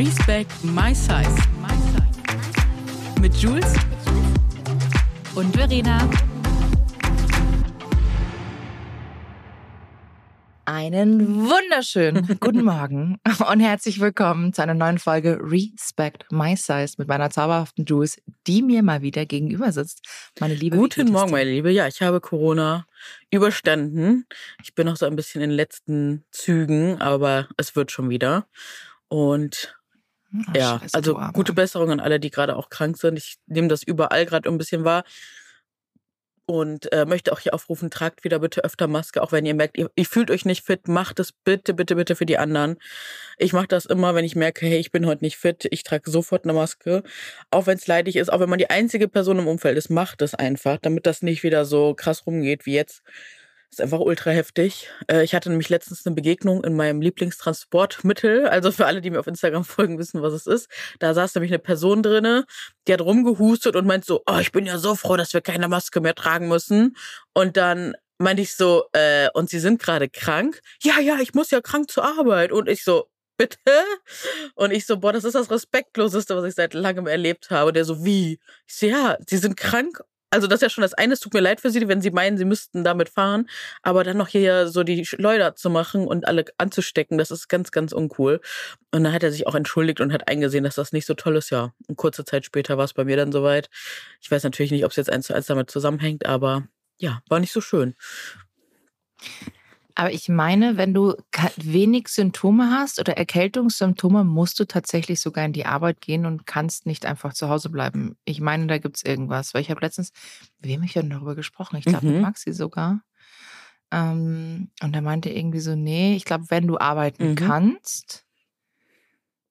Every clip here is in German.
Respect My Size. Mit Jules und Verena. Einen wunderschönen guten Morgen und herzlich willkommen zu einer neuen Folge Respect My Size mit meiner zauberhaften Jules, die mir mal wieder gegenüber sitzt. Meine liebe Guten Morgen, meine Liebe. Ja, ich habe Corona überstanden. Ich bin noch so ein bisschen in den letzten Zügen, aber es wird schon wieder. Und Oh, ja, scheiße, also gute Besserung an alle, die gerade auch krank sind. Ich nehme das überall gerade ein bisschen wahr. Und äh, möchte auch hier aufrufen, tragt wieder bitte öfter Maske, auch wenn ihr merkt, ihr, ihr fühlt euch nicht fit, macht es bitte, bitte, bitte für die anderen. Ich mache das immer, wenn ich merke, hey, ich bin heute nicht fit, ich trage sofort eine Maske. Auch wenn es leidig ist, auch wenn man die einzige Person im Umfeld ist, macht es einfach, damit das nicht wieder so krass rumgeht wie jetzt. Ist einfach ultra heftig. Äh, Ich hatte nämlich letztens eine Begegnung in meinem Lieblingstransportmittel. Also für alle, die mir auf Instagram folgen, wissen, was es ist. Da saß nämlich eine Person drinne, die hat rumgehustet und meint so, oh, ich bin ja so froh, dass wir keine Maske mehr tragen müssen. Und dann meinte ich so, äh, und Sie sind gerade krank? Ja, ja, ich muss ja krank zur Arbeit. Und ich so, bitte? Und ich so, boah, das ist das Respektloseste, was ich seit langem erlebt habe. Und der so, wie? Ich so, ja, Sie sind krank also das ist ja schon das eine, es tut mir leid für sie, wenn sie meinen, sie müssten damit fahren, aber dann noch hier so die Schleuder zu machen und alle anzustecken, das ist ganz, ganz uncool. Und dann hat er sich auch entschuldigt und hat eingesehen, dass das nicht so toll ist, ja. Und kurze Zeit später war es bei mir dann soweit. Ich weiß natürlich nicht, ob es jetzt eins zu eins damit zusammenhängt, aber ja, war nicht so schön. Aber ich meine, wenn du wenig Symptome hast oder Erkältungssymptome, musst du tatsächlich sogar in die Arbeit gehen und kannst nicht einfach zu Hause bleiben. Ich meine, da gibt es irgendwas. Weil ich habe letztens, mit wem ich denn darüber gesprochen? Ich glaube, mit Mhm. Maxi sogar. Ähm, und er meinte irgendwie so, nee, ich glaube, wenn du arbeiten Mhm. kannst,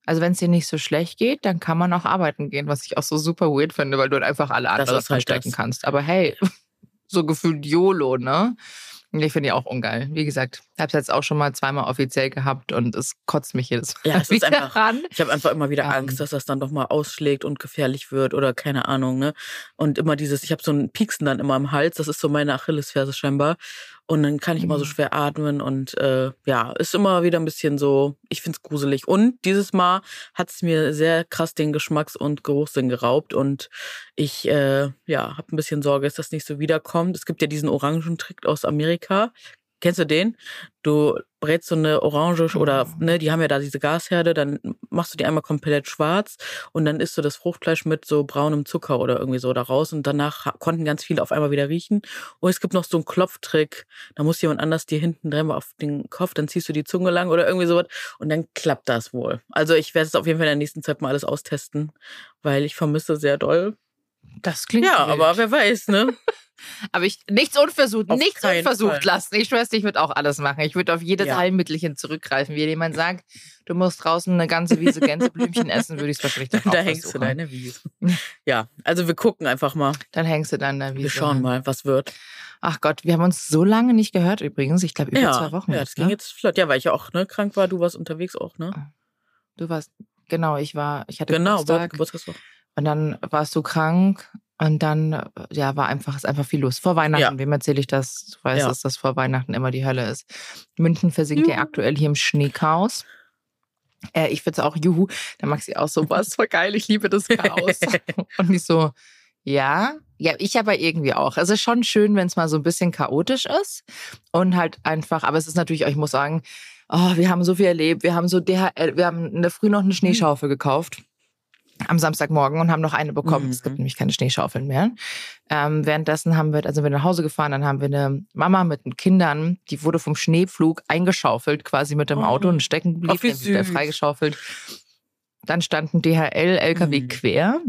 also wenn es dir nicht so schlecht geht, dann kann man auch arbeiten gehen, was ich auch so super weird finde, weil du halt einfach alle anderen ist halt kannst. Aber hey, so gefühlt YOLO, ne? Ich finde die auch ungeil. Wie gesagt, ich habe es jetzt auch schon mal zweimal offiziell gehabt und es kotzt mich jedes Mal Ja, es ist einfach- ran. Ich habe einfach immer wieder Ähm. Angst, dass das dann doch mal ausschlägt und gefährlich wird oder keine Ahnung, ne? Und immer dieses, ich habe so ein Pieksen dann immer im Hals, das ist so meine Achillesferse scheinbar. Und dann kann ich immer so Mhm. schwer atmen und äh, ja, ist immer wieder ein bisschen so, ich find's gruselig. Und dieses Mal hat's mir sehr krass den Geschmacks- und Geruchssinn geraubt und ich äh, ja, habe ein bisschen Sorge, dass das nicht so wiederkommt. Es gibt ja diesen Orangentrick aus Amerika. Kennst du den? Du brätst so eine Orange oder, ne, die haben ja da diese Gasherde, dann machst du die einmal komplett schwarz und dann isst du das Fruchtfleisch mit so braunem Zucker oder irgendwie so da raus und danach konnten ganz viele auf einmal wieder riechen. Und es gibt noch so einen Klopftrick, da muss jemand anders dir hinten dreimal auf den Kopf, dann ziehst du die Zunge lang oder irgendwie sowas und dann klappt das wohl. Also ich werde es auf jeden Fall in der nächsten Zeit mal alles austesten, weil ich vermisse sehr doll. Das klingt Ja, wild. aber wer weiß, ne? Aber ich, nichts unversucht, Auf nichts unversucht Fall. lassen. Ich schwör's, ich würde auch alles machen. Ich würde auf jedes Ja. Heilmittelchen zurückgreifen. Wie jemand sagt, du musst draußen eine ganze Wiese Gänseblümchen essen, würde ich es wahrscheinlich dann auch da hängst du versuchen. deine Wiese. Ja, also wir gucken einfach mal. Dann hängst du dann da Wiese. Wir schauen mal, was wird. Ach Gott, wir haben uns so lange nicht gehört übrigens. Ich glaube, über ja, zwei Wochen. ja, jetzt, das ging ne? jetzt flott. Ja, weil ich ja auch ne, krank war. Du warst unterwegs auch, ne? Du warst, genau, ich war, ich hatte Genau, Geburtstag Geburtstag. Und dann warst du krank und dann, äh, ja, war einfach, ist einfach viel los. Vor Weihnachten, Ja. wem erzähle ich das? Du weißt, Ja. dass das vor Weihnachten immer die Hölle ist. München versinkt ja aktuell hier im Schneechaos. Äh, ich finde es auch, juhu, da mag sie auch so, was voll geil, ich liebe das Chaos. und ich so, ja, ja, ich aber irgendwie auch. Es ist schon schön, wenn es mal so ein bisschen chaotisch ist und halt einfach, aber es ist natürlich, ich muss sagen, oh, wir haben so viel erlebt, wir haben so DHL, wir haben in der Früh noch eine Schneeschaufel gekauft am Samstagmorgen und haben noch eine bekommen. Es gibt Mhm. nämlich keine Schneeschaufeln mehr. Ähm, währenddessen haben wir, also wir nach Hause gefahren, dann haben wir eine Mama mit den Kindern, die wurde vom Schneepflug eingeschaufelt, quasi mit dem Oh. Auto und stecken geblieben, wie dann wieder freigeschaufelt. Dann stand ein DHL-LKW Mhm. quer.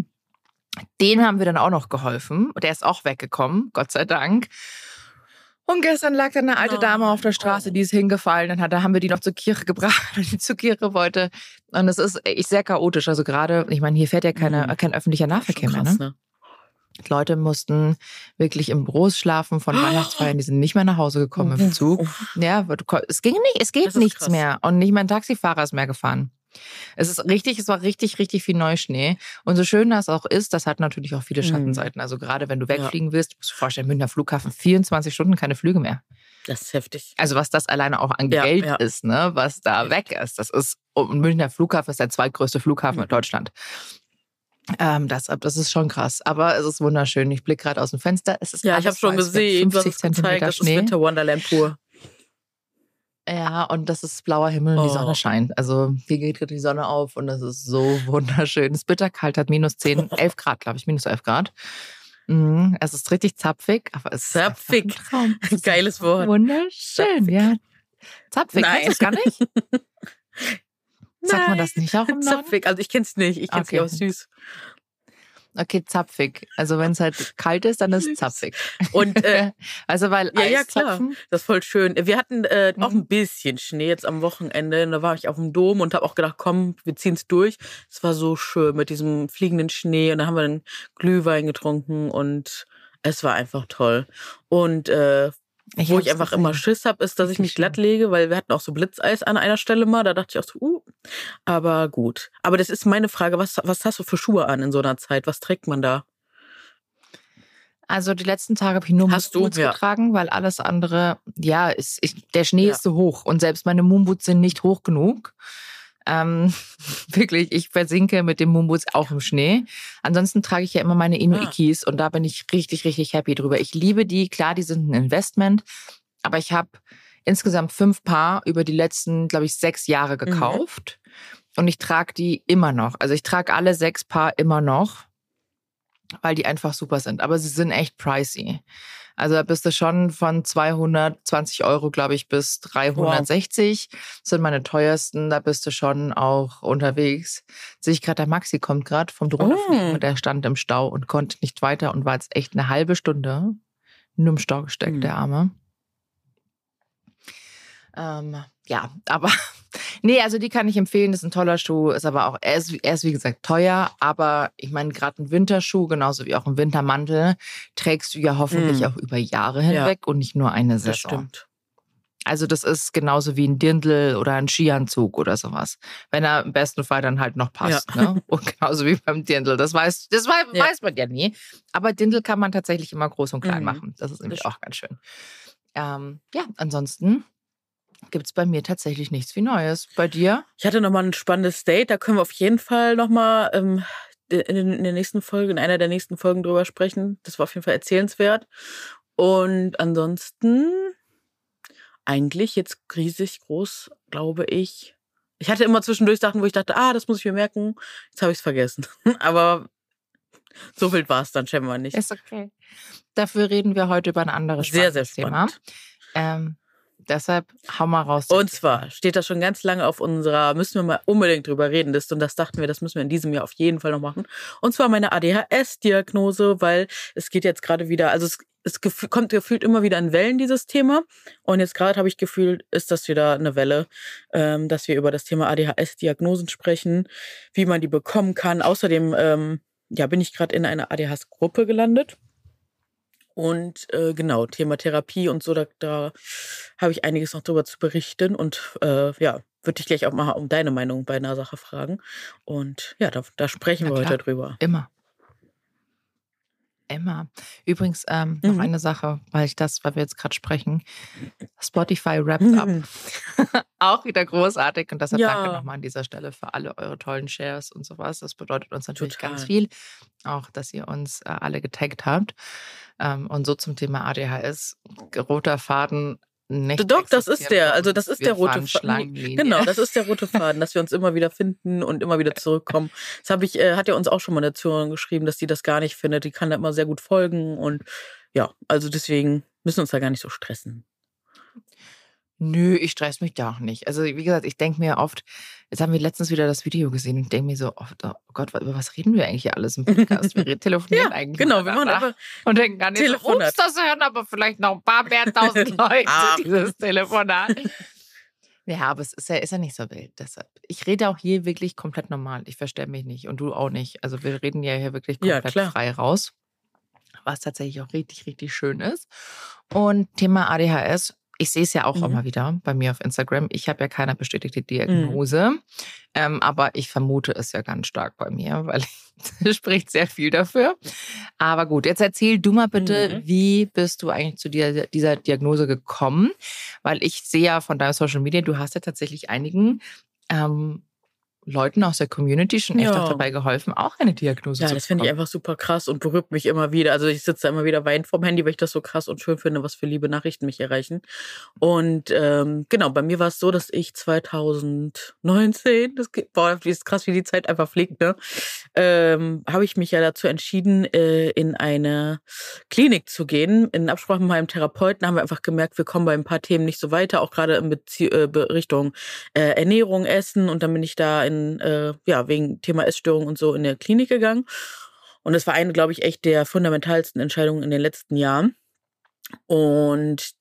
Den haben wir dann auch noch geholfen. Der ist auch weggekommen, Gott sei Dank. Und gestern lag dann eine alte Nein. Dame auf der Straße, die ist hingefallen. Dann hat, da haben wir die noch zur Kirche gebracht, weil die zur Kirche wollte. Und es ist echt sehr chaotisch. Also gerade, ich meine, hier fährt ja keine, Mhm. kein öffentlicher Nahverkehr mehr. Ne? ne? Leute mussten wirklich im Büros schlafen von Weihnachtsfeiern. Die sind nicht mehr nach Hause gekommen im Zug. Ja, es ging nicht, es geht nichts krass. mehr. Und nicht mein Taxifahrer ist mehr gefahren. Es ist richtig, es war richtig, richtig viel Neuschnee. Und so schön das auch ist, das hat natürlich auch viele Mhm. Schattenseiten. Also gerade wenn du wegfliegen willst, musst du dir vorstellen, Münchner Flughafen, 24 Stunden keine Flüge mehr. Das ist heftig. Also was das alleine auch an Ja, Geld ja. ist, ne, was da weg ist. Das ist, und Münchner Flughafen ist der zweitgrößte Flughafen Mhm. in Deutschland. Ähm, das, das ist schon krass. Aber es ist wunderschön. Ich blicke gerade aus dem Fenster. Es ist Ja, ich habe schon gesehen, du hast 50 gezeigt, Zentimeter das ist Schnee. Winter Wonderland pur. Ja, und das ist blauer Himmel und die Oh. Sonne scheint. Also hier geht gerade die Sonne auf und das ist so wunderschön. Es ist bitterkalt, hat minus 10, 11 Grad, glaube ich, minus 11 Grad. Mhm, es ist richtig zapfig, aber es ist Zapfig. ein Traum. Es ist Geiles Wort. Wunderschön, ja. Zapfig, Nein. kennst du es gar nicht? Sagt man das nicht auch im Norden? Zapfig. Also ich kenn's nicht. Ich kenn's Okay. nicht, aber süß. Okay, zapfig. Also wenn es halt kalt ist, dann ist es zapfig. Und äh, Also weil Ja, ja, klar. Das ist voll schön. Wir hatten äh, auch Mhm. ein bisschen Schnee jetzt am Wochenende. Und Da war ich auf dem Dom und habe auch gedacht, komm, wir ziehen's durch. Es war so schön mit diesem fliegenden Schnee. Und da haben wir dann Glühwein getrunken und es war einfach toll. Und äh, wo hab's ich einfach immer gesehen. Schiss habe, ist, dass ich mich glatt lege, weil wir hatten auch so Blitzeis an einer Stelle mal. Da dachte ich auch so, uh, aber gut. Aber das ist meine Frage, was, was hast du für Schuhe an in so einer Zeit? Was trägt man da? Also die letzten Tage habe ich nur Hast? Moonboots Ja. getragen, weil alles andere, ja, ist, ich, der Schnee Ja. ist so hoch und selbst meine Moonboots sind nicht hoch genug. Ähm, wirklich, ich versinke mit den Moonboots auch im Schnee. Ansonsten trage ich ja immer meine Inuikis und da bin ich richtig, richtig happy drüber. Ich liebe die, klar, die sind ein Investment, aber ich habe insgesamt fünf Paar über die letzten, glaube ich, sechs Jahre gekauft und ich trage die immer noch. Also ich trage alle sechs Paar immer noch weil die einfach super sind. Aber sie sind echt pricey. Also da bist du schon von 220 Euro, glaube ich, bis 360 sind meine teuersten. Da bist du schon auch unterwegs. Sehe ich gerade, der Maxi kommt gerade vom Drohnenfliegen Oh. und der stand im Stau und konnte nicht weiter und war jetzt echt eine halbe Stunde nur im Stau gesteckt, Mhm. der Arme. Ähm, ja, aber nee, also die kann ich empfehlen. Das ist ein toller Schuh, ist aber auch, er ist, er ist wie gesagt teuer, aber ich meine, gerade ein Winterschuh, genauso wie auch ein Wintermantel, trägst du ja hoffentlich Mm. auch über Jahre hinweg und nicht nur eine Das Saison. stimmt. Also das ist genauso wie ein Dirndl oder ein Skianzug oder sowas. Wenn er im besten Fall dann halt noch passt. Ja. Ne? Und genauso wie beim Dirndl. Das weiß, das weiß, Ja. weiß man ja nie. Aber Dirndl kann man tatsächlich immer groß und klein Mhm. machen. Das ist nämlich Das auch ganz schön. Ähm, ja, ansonsten gibt es bei mir tatsächlich nichts wie Neues. Bei dir? Ich hatte nochmal ein spannendes Date, da können wir auf jeden Fall nochmal ähm, in, der nächsten Folge, in einer der nächsten Folgen drüber sprechen. Das war auf jeden Fall erzählenswert. Und ansonsten eigentlich jetzt riesig groß, glaube ich. Ich hatte immer zwischendurch Sachen, wo ich dachte, ah, das muss ich mir merken. Jetzt habe ich es vergessen. Aber so wild war es dann scheinbar nicht. Ist okay. Dafür reden wir heute über ein anderes Sehr, sehr spannend. Thema. Ähm, deshalb hau mal raus. Und zwar steht das schon ganz lange auf unserer, müssen wir mal unbedingt drüber reden, Liste. Und das dachten wir, das müssen wir in diesem Jahr auf jeden Fall noch machen. Und zwar meine ADHS-Diagnose, weil es geht jetzt gerade wieder, also es, es gef- kommt gefühlt immer wieder in Wellen, dieses Thema. Und jetzt gerade habe ich gefühlt, ist das wieder eine Welle, ähm, dass wir über das Thema ADHS-Diagnosen sprechen, wie man die bekommen kann. Außerdem, ähm, ja, bin ich gerade in einer ADHS-Gruppe gelandet. Und äh, genau, Thema Therapie und so, da, da habe ich einiges noch drüber zu berichten. Und äh, ja, würde dich gleich auch mal um deine Meinung bei einer Sache fragen. Und ja, da, da sprechen Na wir klar. heute drüber. Immer. Immer. Übrigens, ähm, noch Mhm. eine Sache, weil ich das, weil wir jetzt gerade sprechen. Spotify wrapped up. Auch wieder großartig. Und deshalb Ja. danke nochmal an dieser Stelle für alle eure tollen Shares und sowas. Das bedeutet uns natürlich Total. ganz viel. Auch, dass ihr uns äh, alle getaggt habt. Ähm, und so zum Thema ADHS. Roter Faden. Nicht Doch, das ist der. Also das ist der rote Faden. Genau, das ist der rote Faden, dass wir uns immer wieder finden und immer wieder zurückkommen. Das habe ich, äh, hat ja uns auch schon mal eine Zuhörerin geschrieben, dass die das gar nicht findet. Die kann da immer sehr gut folgen und ja, also deswegen müssen wir uns da gar nicht so stressen. Nö, ich stress mich da auch nicht. Also, wie gesagt, ich denke mir oft, jetzt haben wir letztens wieder das Video gesehen und denke mir so, oh, oh Gott, über was reden wir eigentlich hier alles im Podcast? Wir telefonieren eigentlich. Genau, wir machen einfach und denken gar nicht so, ups, das hören aber vielleicht noch ein paar mehr tausend Leute, Ach. dieses Telefonat. Ja, aber es ist ja, ist ja nicht so wild. Deshalb. Ich rede auch hier wirklich komplett normal. Ich verstelle mich nicht und du auch nicht. Also wir reden ja hier wirklich Ja, komplett klar. frei raus. Was tatsächlich auch richtig, richtig schön ist. Und Thema ADHS. Ich sehe es ja auch Mhm. immer wieder bei mir auf Instagram. Ich habe ja keine bestätigte Diagnose, ähm, aber ich vermute es ja ganz stark bei mir, weil es spricht sehr viel dafür. Aber gut, jetzt erzähl du mal bitte, Mhm. wie bist du eigentlich zu dieser, dieser Diagnose gekommen? Weil ich sehe ja von deinem Social Media, du hast ja tatsächlich einigen ähm, Leuten aus der Community schon echt Ja. auch dabei geholfen, auch eine Diagnose Ja, zu das finde ich bekommen. einfach super krass und berührt mich immer wieder. Also ich sitze da immer wieder weinend vorm Handy, weil ich das so krass und schön finde, was für liebe Nachrichten mich erreichen. Und ähm, genau, bei mir war es so, dass ich 2019, das geht, boah, wie ist krass, wie die Zeit einfach fliegt, ne? Ähm, habe ich mich ja dazu entschieden, äh, in eine Klinik zu gehen. In Absprache mit meinem Therapeuten haben wir einfach gemerkt, wir kommen bei ein paar Themen nicht so weiter, auch gerade in Bezie äh, Richtung äh, Ernährung, Essen. Und dann bin ich da in, äh, ja, wegen Thema Essstörung und so in der Klinik gegangen. Und das war eine, glaube ich, echt der fundamentalsten Entscheidungen in den letzten Jahren. Und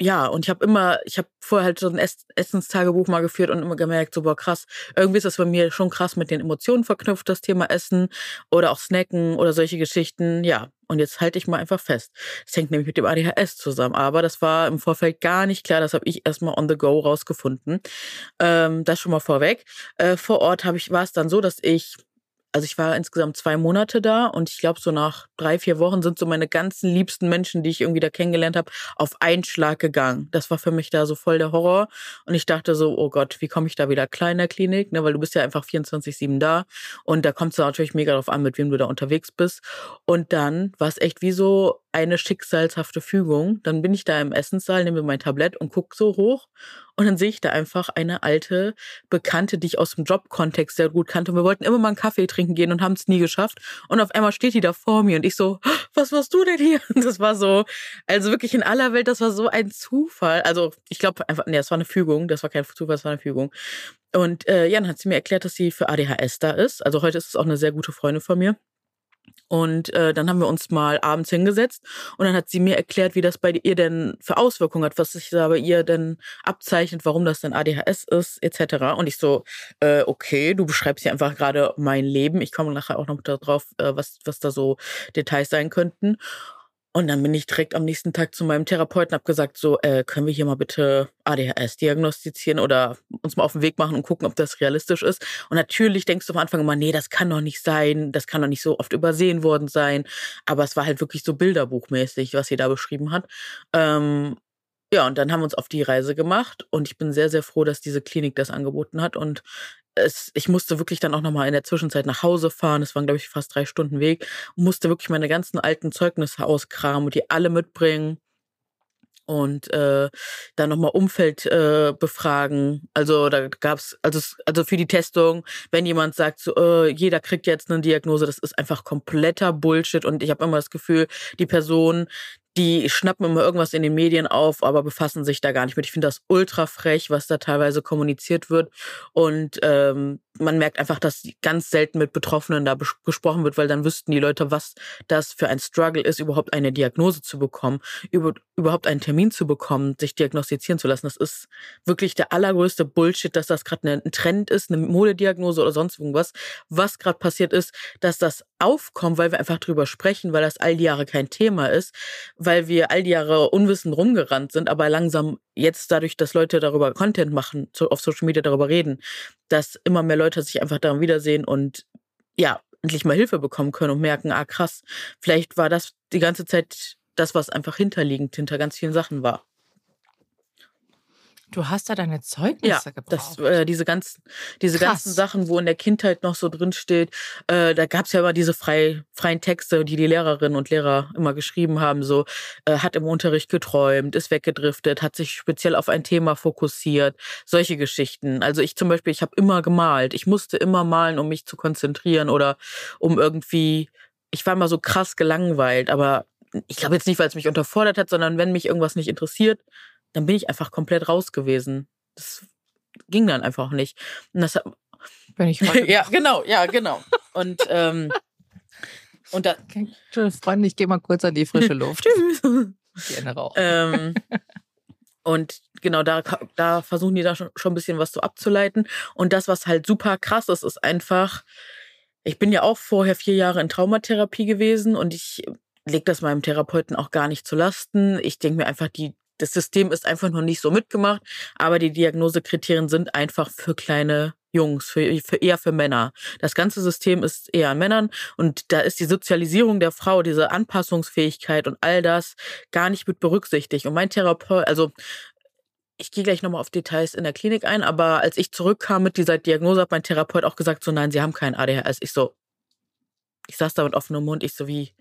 ja, und ich habe immer, ich habe vorher halt so ein Ess Essenstagebuch mal geführt und immer gemerkt, so boah, krass, irgendwie ist das bei mir schon krass mit den Emotionen verknüpft, das Thema Essen oder auch Snacken oder solche Geschichten. Ja, und jetzt halte ich mal einfach fest. Das hängt nämlich mit dem ADHS zusammen. Aber das war im Vorfeld gar nicht klar. Das habe ich erstmal on the go rausgefunden. Ähm, das schon mal vorweg. Äh, vor Ort habe ich, war es dann so, dass ich also ich war insgesamt zwei Monate da und ich glaube, so nach drei, vier Wochen sind so meine ganzen liebsten Menschen, die ich irgendwie da kennengelernt habe, auf einen Schlag gegangen. Das war für mich da so voll der Horror. Und ich dachte so, oh Gott, wie komme ich da wieder klar in der Klinik? Ne, weil du bist ja einfach 24-7 da. Und da kommt es natürlich mega drauf an, mit wem du da unterwegs bist. Und dann war es echt wie so eine schicksalshafte Fügung. Dann bin ich da im Essenssaal, nehme mein Tablett und guck so hoch. Und dann sehe ich da einfach eine alte Bekannte, die ich aus dem Jobkontext sehr gut kannte. Und wir wollten immer mal einen Kaffee trinken gehen und haben es nie geschafft. Und auf einmal steht die da vor mir und ich so, was warst du denn hier? Und das war so, also wirklich in aller Welt, das war so ein Zufall. Also ich glaube einfach, nee, das war eine Fügung. Das war kein Zufall, das war eine Fügung. Und äh, ja, dann hat sie mir erklärt, dass sie für ADHS da ist. Also heute ist es auch eine sehr gute Freundin von mir. Und äh, dann haben wir uns mal abends hingesetzt und dann hat sie mir erklärt, wie das bei ihr denn für Auswirkungen hat, was sich da bei ihr denn abzeichnet, warum das denn ADHS ist, etc. Und ich so, äh, okay, du beschreibst hier einfach gerade mein Leben. Ich komme nachher auch noch darauf, äh, was, was da so Details sein könnten. Und dann bin ich direkt am nächsten Tag zu meinem Therapeuten, hab gesagt, so, äh, können wir hier mal bitte ADHS diagnostizieren oder uns mal auf den Weg machen und gucken, ob das realistisch ist. Und natürlich denkst du am Anfang immer, nee, das kann doch nicht sein, das kann doch nicht so oft übersehen worden sein. Aber es war halt wirklich so bilderbuchmäßig, was sie da beschrieben hat. Ähm, ja, und dann haben wir uns auf die Reise gemacht und ich bin sehr, sehr froh, dass diese Klinik das angeboten hat. Und es, ich musste wirklich dann auch nochmal in der Zwischenzeit nach Hause fahren. Es waren, glaube ich, fast drei Stunden Weg. Und musste wirklich meine ganzen alten Zeugnisse auskramen und die alle mitbringen. Und äh, dann nochmal Umfeld äh, befragen. Also da gab's, also, also für die Testung, wenn jemand sagt, so, äh, jeder kriegt jetzt eine Diagnose, das ist einfach kompletter Bullshit. Und ich habe immer das Gefühl, die Person, die schnappen immer irgendwas in den Medien auf, aber befassen sich da gar nicht mit. Ich finde das ultra frech, was da teilweise kommuniziert wird. Und ähm, man merkt einfach, dass ganz selten mit Betroffenen da gesprochen wird, weil dann wüssten die Leute, was das für ein Struggle ist, überhaupt eine Diagnose zu bekommen, über, überhaupt einen Termin zu bekommen, sich diagnostizieren zu lassen. Das ist wirklich der allergrößte Bullshit, dass das gerade ein Trend ist, eine Modediagnose oder sonst irgendwas. Was gerade passiert ist, dass das aufkommt, weil wir einfach drüber sprechen, weil das all die Jahre kein Thema ist, weil wir all die Jahre unwissend rumgerannt sind, aber langsam jetzt dadurch, dass Leute darüber Content machen, auf Social Media darüber reden, dass immer mehr Leute sich einfach daran wiedersehen und ja, endlich mal Hilfe bekommen können und merken, ah krass, vielleicht war das die ganze Zeit das, was einfach hinterliegend hinter ganz vielen Sachen war. Du hast da deine Zeugnisse Ja, gebraucht. das, äh, diese ganzen, diese Krass. ganzen Sachen, wo in der Kindheit noch so drin steht, äh, da gab's ja immer diese frei, freien Texte, die die Lehrerinnen und Lehrer immer geschrieben haben, so äh, hat im Unterricht geträumt, ist weggedriftet, hat sich speziell auf ein Thema fokussiert, solche Geschichten. Also ich zum Beispiel, ich habe immer gemalt, ich musste immer malen, um mich zu konzentrieren oder um irgendwie, ich war immer so krass gelangweilt, aber ich glaube jetzt nicht, weil es mich unterfordert hat, sondern wenn mich irgendwas nicht interessiert, dann bin ich einfach komplett raus gewesen. Das ging dann einfach nicht. Und das, Bin ich heute ja, genau, ja, genau. Und, ähm, und da, Tschüss, Freunde, ich gehe mal kurz an die frische Luft. tschüss. Ende rauchen. ähm, und genau, da, da versuchen die da schon, schon ein bisschen was so abzuleiten. Und das, was halt super krass ist, ist einfach, ich bin ja auch vorher vier Jahre in Traumatherapie gewesen und ich lege das meinem Therapeuten auch gar nicht zu Lasten. Ich denke mir einfach, die das System ist einfach noch nicht so mitgemacht, aber die Diagnosekriterien sind einfach für kleine Jungs, für, für eher für Männer. Das ganze System ist eher an Männern und da ist die Sozialisierung der Frau, diese Anpassungsfähigkeit und all das gar nicht mit berücksichtigt. Und mein Therapeut, also ich gehe gleich nochmal auf Details in der Klinik ein, aber als ich zurückkam mit dieser Diagnose, hat mein Therapeut auch gesagt, so nein, Sie haben keinen ADHS. Ich so, ich saß da mit offenem Mund, ich so wie,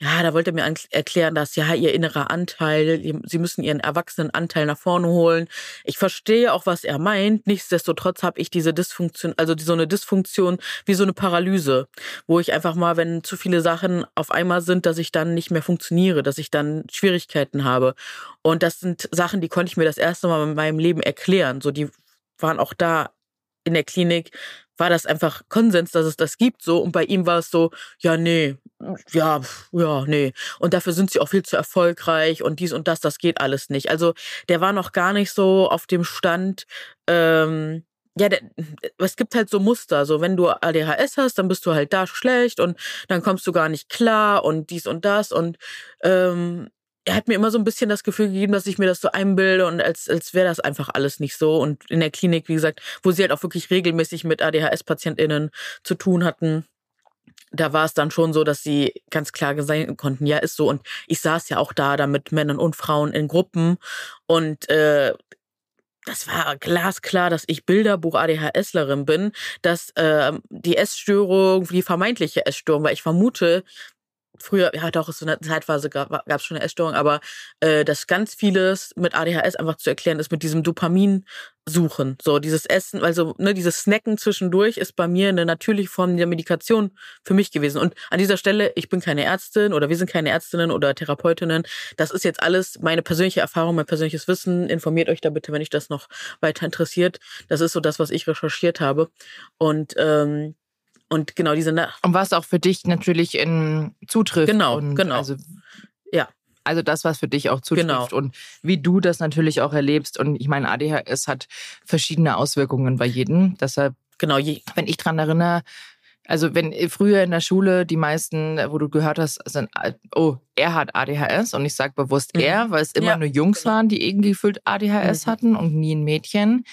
ja, da wollte er mir erklären, dass ja ihr innerer Anteil, sie müssen ihren erwachsenen Anteil nach vorne holen. Ich verstehe auch, was er meint. Nichtsdestotrotz habe ich diese Dysfunktion, also so eine Dysfunktion wie so eine Paralyse, wo ich einfach mal, wenn zu viele Sachen auf einmal sind, dass ich dann nicht mehr funktioniere, dass ich dann Schwierigkeiten habe. Und das sind Sachen, die konnte ich mir das erste Mal in meinem Leben erklären. So, die waren auch da in der Klinik war das einfach Konsens, dass es das gibt so und bei ihm war es so, ja, nee, ja, ja, nee. Und dafür sind sie auch viel zu erfolgreich und dies und das, das geht alles nicht. Also der war noch gar nicht so auf dem Stand, ähm, ja, es gibt halt so Muster. So, wenn du ADHS hast, dann bist du halt da schlecht und dann kommst du gar nicht klar und dies und das. Und ähm, er hat mir immer so ein bisschen das Gefühl gegeben, dass ich mir das so einbilde und als, als wäre das einfach alles nicht so. Und in der Klinik, wie gesagt, wo sie halt auch wirklich regelmäßig mit ADHS-PatientInnen zu tun hatten, da war es dann schon so, dass sie ganz klar sagen konnten, ja, ist so. Und ich saß ja auch da, da mit Männern und Frauen in Gruppen. Und äh, das war glasklar, dass ich Bilderbuch ADHSlerin bin, dass äh, die Essstörung, die vermeintliche Essstörung, weil ich vermute, früher, ja doch, so eine Zeitphase gab es schon eine Essstörung, aber äh, dass ganz vieles mit ADHS einfach zu erklären ist mit diesem Dopamin suchen. So dieses Essen, also ne, dieses Snacken zwischendurch ist bei mir eine natürliche Form der Medikation für mich gewesen. Und an dieser Stelle, ich bin keine Ärztin oder wir sind keine Ärztinnen oder Therapeutinnen. Das ist jetzt alles meine persönliche Erfahrung, mein persönliches Wissen. Informiert euch da bitte, wenn euch das noch weiter interessiert. Das ist so das, was ich recherchiert habe. Und ähm, und genau diese Nacht. Und was auch für dich natürlich in zutrifft. Genau, genau. Also, ja. Also das, was für dich auch zutrifft Genau. und wie du das natürlich auch erlebst. Und ich meine, ADHS hat verschiedene Auswirkungen bei jedem. Deshalb, Genau, je, wenn ich dran erinnere, also wenn früher in der Schule die meisten, wo du gehört hast, sind, oh, er hat ADHS und ich sage bewusst Mhm. er, weil es immer Ja, nur Jungs genau. waren, die irgendwie gefühlt ADHS Mhm. hatten und nie ein Mädchen.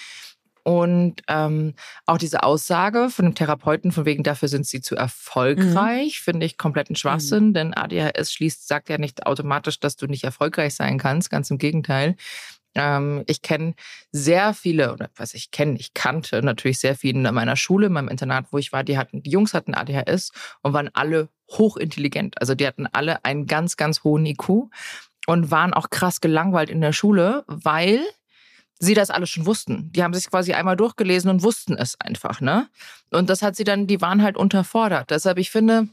Und ähm, auch diese Aussage von dem Therapeuten, von wegen dafür sind sie zu erfolgreich, finde ich kompletten Schwachsinn, denn ADHS schließt, sagt ja nicht automatisch, dass du nicht erfolgreich sein kannst, ganz im Gegenteil. Ähm, ich kenne sehr viele, oder was ich kenne, ich kannte natürlich sehr viele in meiner Schule, in meinem Internat, wo ich war, die hatten, die Jungs hatten ADHS und waren alle hochintelligent. Also die hatten alle einen ganz, ganz hohen IQ und waren auch krass gelangweilt in der Schule, weil sie das alles schon wussten. Die haben sich quasi einmal durchgelesen und wussten es einfach, ne? Und das hat sie dann, die waren halt unterfordert. Deshalb, ich finde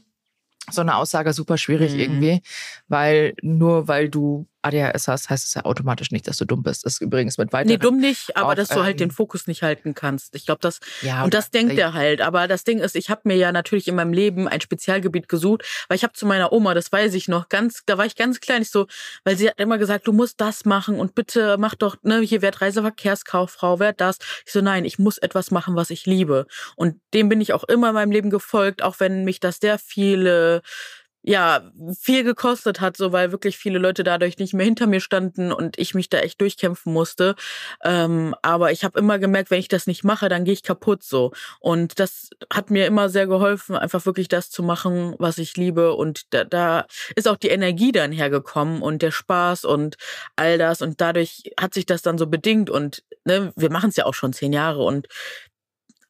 so eine Aussage super schwierig Mhm. irgendwie, weil nur weil du ADHS hast, heißt es ja automatisch nicht, dass du dumm bist. Das ist übrigens mit weiteren. nee, dumm nicht, aber auch, dass du halt ähm, den Fokus nicht halten kannst. Ich glaube, das Ja, und das denkt er halt. Aber das Ding ist, ich habe mir ja natürlich in meinem Leben ein Spezialgebiet gesucht, weil ich habe zu meiner Oma, das weiß ich noch, ganz, da war ich ganz klein, ich so, weil sie hat immer gesagt, du musst das machen und bitte mach doch, ne, hier werd Reiseverkehrskauffrau, werd das. Ich so, nein, ich muss etwas machen, was ich liebe. Und dem bin ich auch immer in meinem Leben gefolgt, auch wenn mich das sehr viele ja, viel gekostet hat, so weil wirklich viele Leute dadurch nicht mehr hinter mir standen und ich mich da echt durchkämpfen musste. Ähm, aber ich habe immer gemerkt, wenn ich das nicht mache, dann gehe ich kaputt so. Und das hat mir immer sehr geholfen, einfach wirklich das zu machen, was ich liebe. Und da, da ist auch die Energie dann hergekommen und der Spaß und all das. Und dadurch hat sich das dann so bedingt. Und ne, wir machen es ja auch schon zehn Jahre und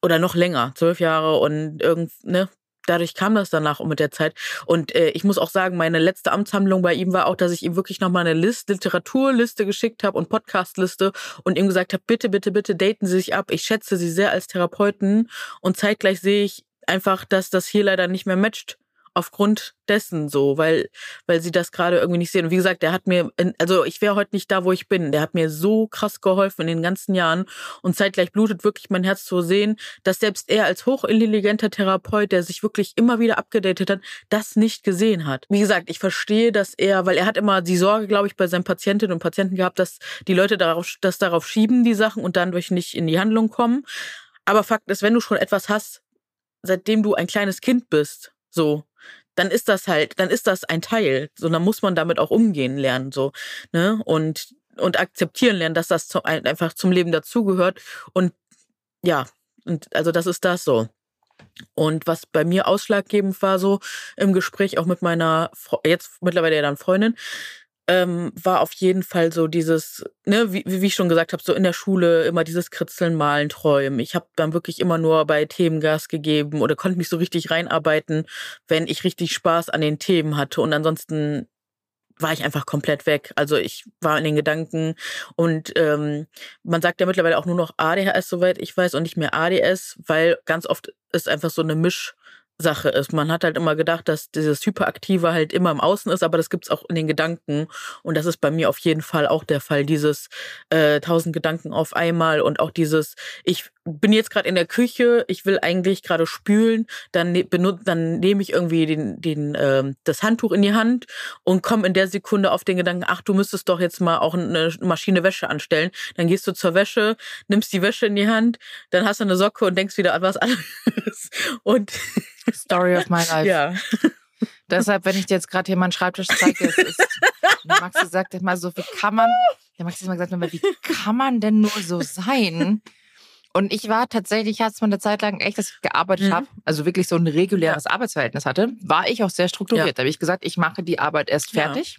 oder noch länger, zwölf Jahre und irgend, ne, dadurch kam das danach und mit der Zeit. Und äh, ich muss auch sagen, meine letzte Amtshandlung bei ihm war auch, dass ich ihm wirklich nochmal eine Liste, Literaturliste geschickt habe und Podcastliste und ihm gesagt habe, bitte, bitte, bitte daten Sie sich ab. Ich schätze Sie sehr als Therapeuten und zeitgleich sehe ich einfach, dass das hier leider nicht mehr matcht aufgrund dessen so, weil weil sie das gerade irgendwie nicht sehen. Und wie gesagt, der hat mir, also ich wäre heute nicht da, wo ich bin. Der hat mir so krass geholfen in den ganzen Jahren und zeitgleich blutet wirklich mein Herz zu sehen, dass selbst er als hochintelligenter Therapeut, der sich wirklich immer wieder abgedatet hat, das nicht gesehen hat. Wie gesagt, ich verstehe, dass er, weil er hat immer die Sorge, glaube ich, bei seinen Patientinnen und Patienten gehabt, dass die Leute darauf, das darauf schieben, die Sachen und dann durch nicht in die Handlung kommen. Aber Fakt ist, wenn du schon etwas hast, seitdem du ein kleines Kind bist, so, dann ist das halt, dann ist das ein Teil. So, dann muss man damit auch umgehen lernen, so, ne? Und und akzeptieren lernen, dass das zu, einfach zum Leben dazugehört. Und ja, und also das ist das so. Und was bei mir ausschlaggebend war, so im Gespräch auch mit meiner, jetzt mittlerweile ja dann Freundin, ähm, war auf jeden Fall so dieses, ne, wie, wie ich schon gesagt habe, so in der Schule immer dieses Kritzeln, Malen, Träumen. Ich habe dann wirklich immer nur bei Themen Gas gegeben oder konnte mich so richtig reinarbeiten, wenn ich richtig Spaß an den Themen hatte. Und ansonsten war ich einfach komplett weg. Also ich war in den Gedanken und ähm, man sagt ja mittlerweile auch nur noch ADHS, soweit ich weiß, und nicht mehr ADS, weil ganz oft ist einfach so eine Misch Sache ist. Man hat halt immer gedacht, dass dieses Hyperaktive halt immer im Außen ist, aber das gibt's auch in den Gedanken. Und das ist bei mir auf jeden Fall auch der Fall. Dieses äh, tausend Gedanken auf einmal und auch dieses, ich bin jetzt gerade in der Küche, ich will eigentlich gerade spülen, dann ne, benutze, dann nehme ich irgendwie den, den, äh, das Handtuch in die Hand und komme in der Sekunde auf den Gedanken, ach, du müsstest doch jetzt mal auch eine Maschine Wäsche anstellen. Dann gehst du zur Wäsche, nimmst die Wäsche in die Hand, dann hast du eine Socke und denkst wieder an was anderes. Und Story of my life. ja. Deshalb, wenn ich dir jetzt gerade hier meinen Schreibtisch zeige, es ist, Maxi sagt immer so, wie kann man, der Maxi hat immer gesagt, wie kann man denn nur so sein? Und ich war tatsächlich, hat es mal eine Zeit lang echt, dass ich gearbeitet Mhm. habe, also wirklich so ein reguläres Arbeitsverhältnis hatte, war ich auch sehr strukturiert. Ja. Da habe ich gesagt, ich mache die Arbeit erst Ja. fertig.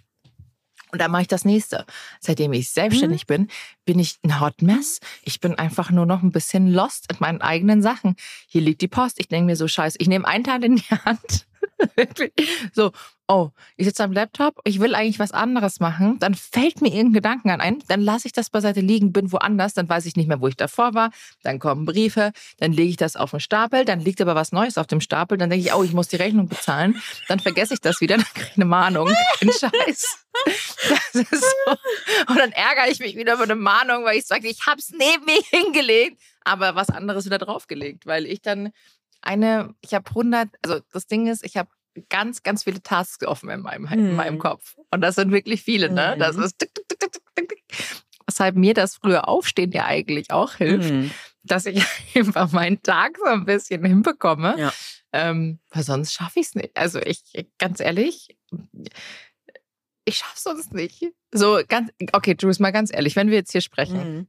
Und dann mache ich das nächste. Seitdem ich selbstständig Mhm. bin, bin ich ein Hot Mess. Ich bin einfach nur noch ein bisschen lost in meinen eigenen Sachen. Hier liegt die Post. Ich denke mir so, scheiße, ich nehme einen Teil in die Hand. Wirklich. so, oh, ich sitze am Laptop, ich will eigentlich was anderes machen. Dann fällt mir irgendein Gedanken an ein. Dann lasse ich das beiseite liegen, bin woanders. Dann weiß ich nicht mehr, wo ich davor war. Dann kommen Briefe. Dann lege ich das auf den Stapel. Dann liegt aber was Neues auf dem Stapel. Dann denke ich, oh, ich muss die Rechnung bezahlen. Dann vergesse ich das wieder. Dann kriege ich eine Mahnung. Ein Scheiß. Das ist so. Und dann ärgere ich mich wieder über eine Mahnung, weil ich sage, ich habe es neben mir hingelegt, aber was anderes wieder draufgelegt, weil ich dann eine, ich habe 100, also das Ding ist, ich habe ganz, ganz viele Tasks offen in meinem, in meinem Kopf. Und das sind wirklich viele, ne? Das Mhm. ist tick, tick, tick, tick, tick, tick. Weshalb mir das frühe Aufstehen ja eigentlich auch hilft, Mhm. dass ich einfach meinen Tag so ein bisschen hinbekomme. Ja. Ähm, weil sonst schaffe ich es nicht. Also ich, ganz ehrlich, ich schaffe sonst nicht. So ganz, okay, Jules, mal ganz ehrlich, wenn wir jetzt hier sprechen, Mhm.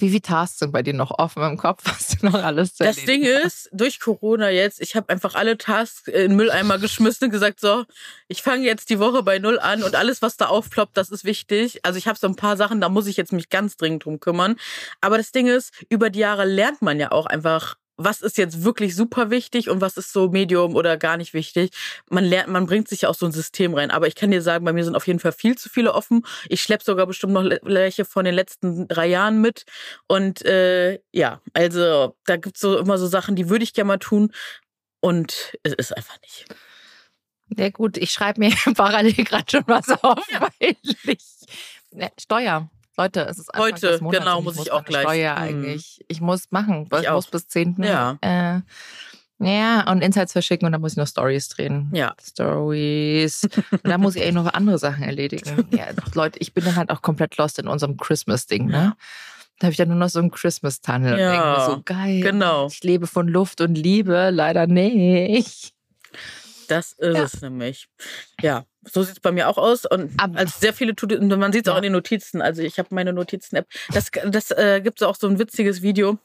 Wie viele Tasks sind bei dir noch offen im Kopf, was du noch alles zu Das Ding ist, durch Corona jetzt, ich habe einfach alle Tasks in den Mülleimer geschmissen und gesagt, so, ich fange jetzt die Woche bei Null an und alles, was da aufploppt, das ist wichtig. Also ich habe so ein paar Sachen, da muss ich jetzt mich ganz dringend drum kümmern. Aber das Ding ist, über die Jahre lernt man ja auch einfach, was ist jetzt wirklich super wichtig und was ist so Medium oder gar nicht wichtig. Man lernt, man bringt sich ja auch so ein System rein. Aber ich kann dir sagen, bei mir sind auf jeden Fall viel zu viele offen. Ich schleppe sogar bestimmt noch welche von den letzten drei Jahren mit. Und äh, ja, also da gibt's so immer so Sachen, die würde ich gerne mal tun. Und es ist einfach nicht. Ja gut, ich schreibe mir parallel gerade schon was auf, weil ich ne, Steuer. Leute, es ist Anfang Heute, des Monats genau, muss ich auch gleich. Steuer Mhm. eigentlich. Ich muss machen, weil Ich ich muss bis 10. Ja. Äh, ja, und Insights verschicken und dann muss ich noch Stories drehen. Ja. Stories. Und dann muss ich eigentlich noch andere Sachen erledigen. Ja, Leute, ich bin dann halt auch komplett lost in unserem Christmas-Ding, ne? Da habe ich dann nur noch so einen Christmas-Tunnel. und Ja, denke mir so geil. genau. Ich lebe von Luft und Liebe, leider nicht. Das ist Ja. es nämlich. Ja, so sieht's bei mir auch aus. Und Aber- also sehr viele tut und man sieht es auch Ja. in den Notizen. Also ich habe meine Notizen-App. Das, das äh, gibt auch so ein witziges Video.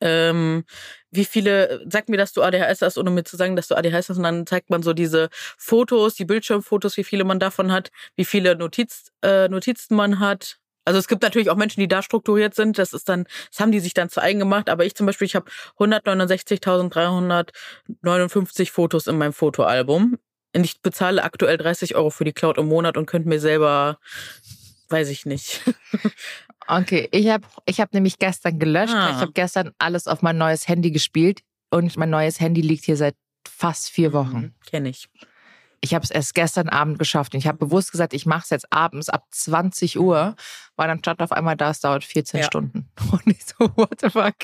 Ähm, wie viele, sag mir, dass du ADHS hast, ohne mir zu sagen, dass du ADHS hast, und dann zeigt man so diese Fotos, die Bildschirmfotos, wie viele man davon hat, wie viele Notiz, äh, Notizen man hat. Also es gibt natürlich auch Menschen, die da strukturiert sind. Das ist dann, das haben die sich dann zu eigen gemacht. Aber ich zum Beispiel, ich habe 169.359 Fotos in meinem Fotoalbum. Und ich bezahle aktuell 30 Euro für die Cloud im Monat und könnte mir selber, weiß ich nicht. Okay, ich habe ich hab nämlich gestern gelöscht. Ah. Ich habe gestern alles auf mein neues Handy gespielt und mein neues Handy liegt hier seit fast vier Wochen. Kenne ich. Ich habe es erst gestern Abend geschafft und ich habe bewusst gesagt, ich mache es jetzt abends ab 20 Uhr, weil dann stand auf einmal da, es dauert 14 Ja. Stunden. Und ich so, what the fuck?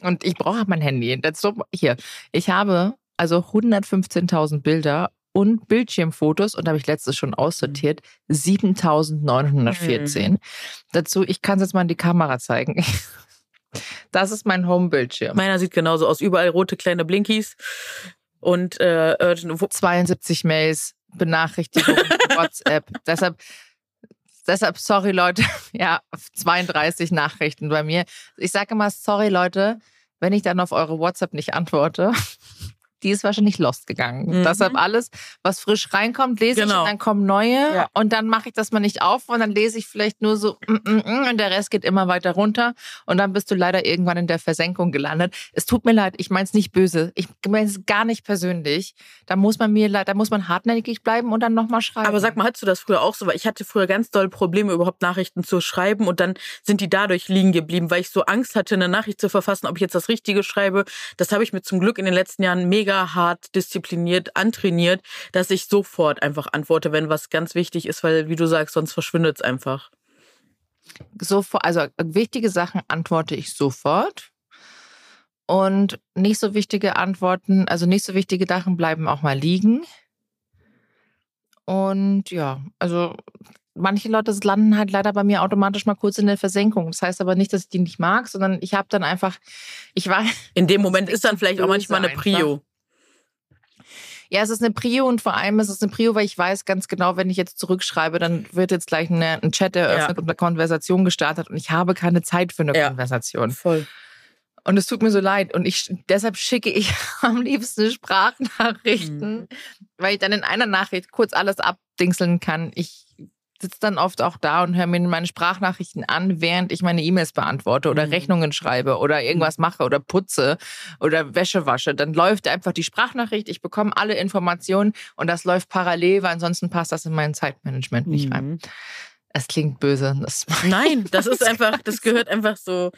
Und ich brauche mein Handy. So, hier, ich habe also 115.000 Bilder und Bildschirmfotos und habe ich letztes schon aussortiert, 7.914. Dazu, ich kann es jetzt mal in die Kamera zeigen. Das ist mein Home-Bildschirm. Meiner sieht genauso aus. Überall rote kleine Blinkies. Und äh, Urgent- wo- 72 Mails, Benachrichtigungen, WhatsApp. Deshalb, deshalb, sorry Leute, ja, 32 Nachrichten bei mir. Ich sage immer, sorry Leute, wenn ich dann auf eure WhatsApp nicht antworte die ist wahrscheinlich lost gegangen. Mhm. Deshalb alles, was frisch reinkommt, lese genau. ich und dann kommen neue ja. und dann mache ich das mal nicht auf und dann lese ich vielleicht nur so mm, mm, mm, und der Rest geht immer weiter runter und dann bist du leider irgendwann in der Versenkung gelandet. Es tut mir leid, ich meine es nicht böse, ich meine es gar nicht persönlich. Da muss man mir, da muss man hartnäckig bleiben und dann nochmal schreiben. Aber sag mal, hattest du das früher auch so? Weil ich hatte früher ganz doll Probleme, überhaupt Nachrichten zu schreiben und dann sind die dadurch liegen geblieben, weil ich so Angst hatte, eine Nachricht zu verfassen, ob ich jetzt das Richtige schreibe. Das habe ich mir zum Glück in den letzten Jahren mega mega hart diszipliniert antrainiert, dass ich sofort einfach antworte, wenn was ganz wichtig ist, weil, wie du sagst, sonst verschwindet es einfach. Sofort, also wichtige Sachen antworte ich sofort. Und nicht so wichtige Antworten, also nicht so wichtige Sachen bleiben auch mal liegen. Und ja, also manche Leute landen halt leider bei mir automatisch mal kurz in der Versenkung. Das heißt aber nicht, dass ich die nicht mag, sondern ich habe dann einfach, ich war. In dem Moment ist dann vielleicht auch manchmal eine Prio. Einfach. Ja, es ist eine Prio und vor allem ist es eine Prio, weil ich weiß ganz genau, wenn ich jetzt zurückschreibe, dann wird jetzt gleich eine, ein Chat eröffnet ja. und eine Konversation gestartet und ich habe keine Zeit für eine ja. Konversation. Voll. Und es tut mir so leid. Und ich, deshalb schicke ich am liebsten Sprachnachrichten, mhm. weil ich dann in einer Nachricht kurz alles abdingseln kann. Ich sitze dann oft auch da und höre mir meine Sprachnachrichten an, während ich meine E-Mails beantworte oder mhm. Rechnungen schreibe oder irgendwas mhm. mache oder putze oder Wäsche wasche. Dann läuft einfach die Sprachnachricht, ich bekomme alle Informationen und das läuft parallel, weil ansonsten passt das in mein Zeitmanagement nicht mhm. rein. Es klingt böse. Das Nein, das ist einfach, das gehört einfach so,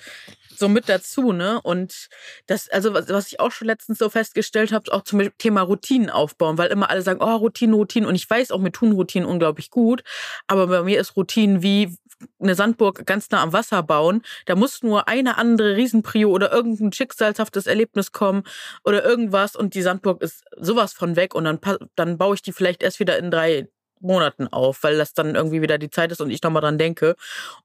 so mit dazu, ne? Und das, also was ich auch schon letztens so festgestellt habe, auch zum Thema Routinen aufbauen, weil immer alle sagen, oh, Routinen, Routinen. Und ich weiß auch, mir tun Routinen unglaublich gut. Aber bei mir ist Routinen wie eine Sandburg ganz nah am Wasser bauen. Da muss nur eine andere Riesenprio oder irgendein schicksalshaftes Erlebnis kommen oder irgendwas und die Sandburg ist sowas von weg und dann, dann baue ich die vielleicht erst wieder in drei Monaten auf, weil das dann irgendwie wieder die Zeit ist und ich nochmal dran denke.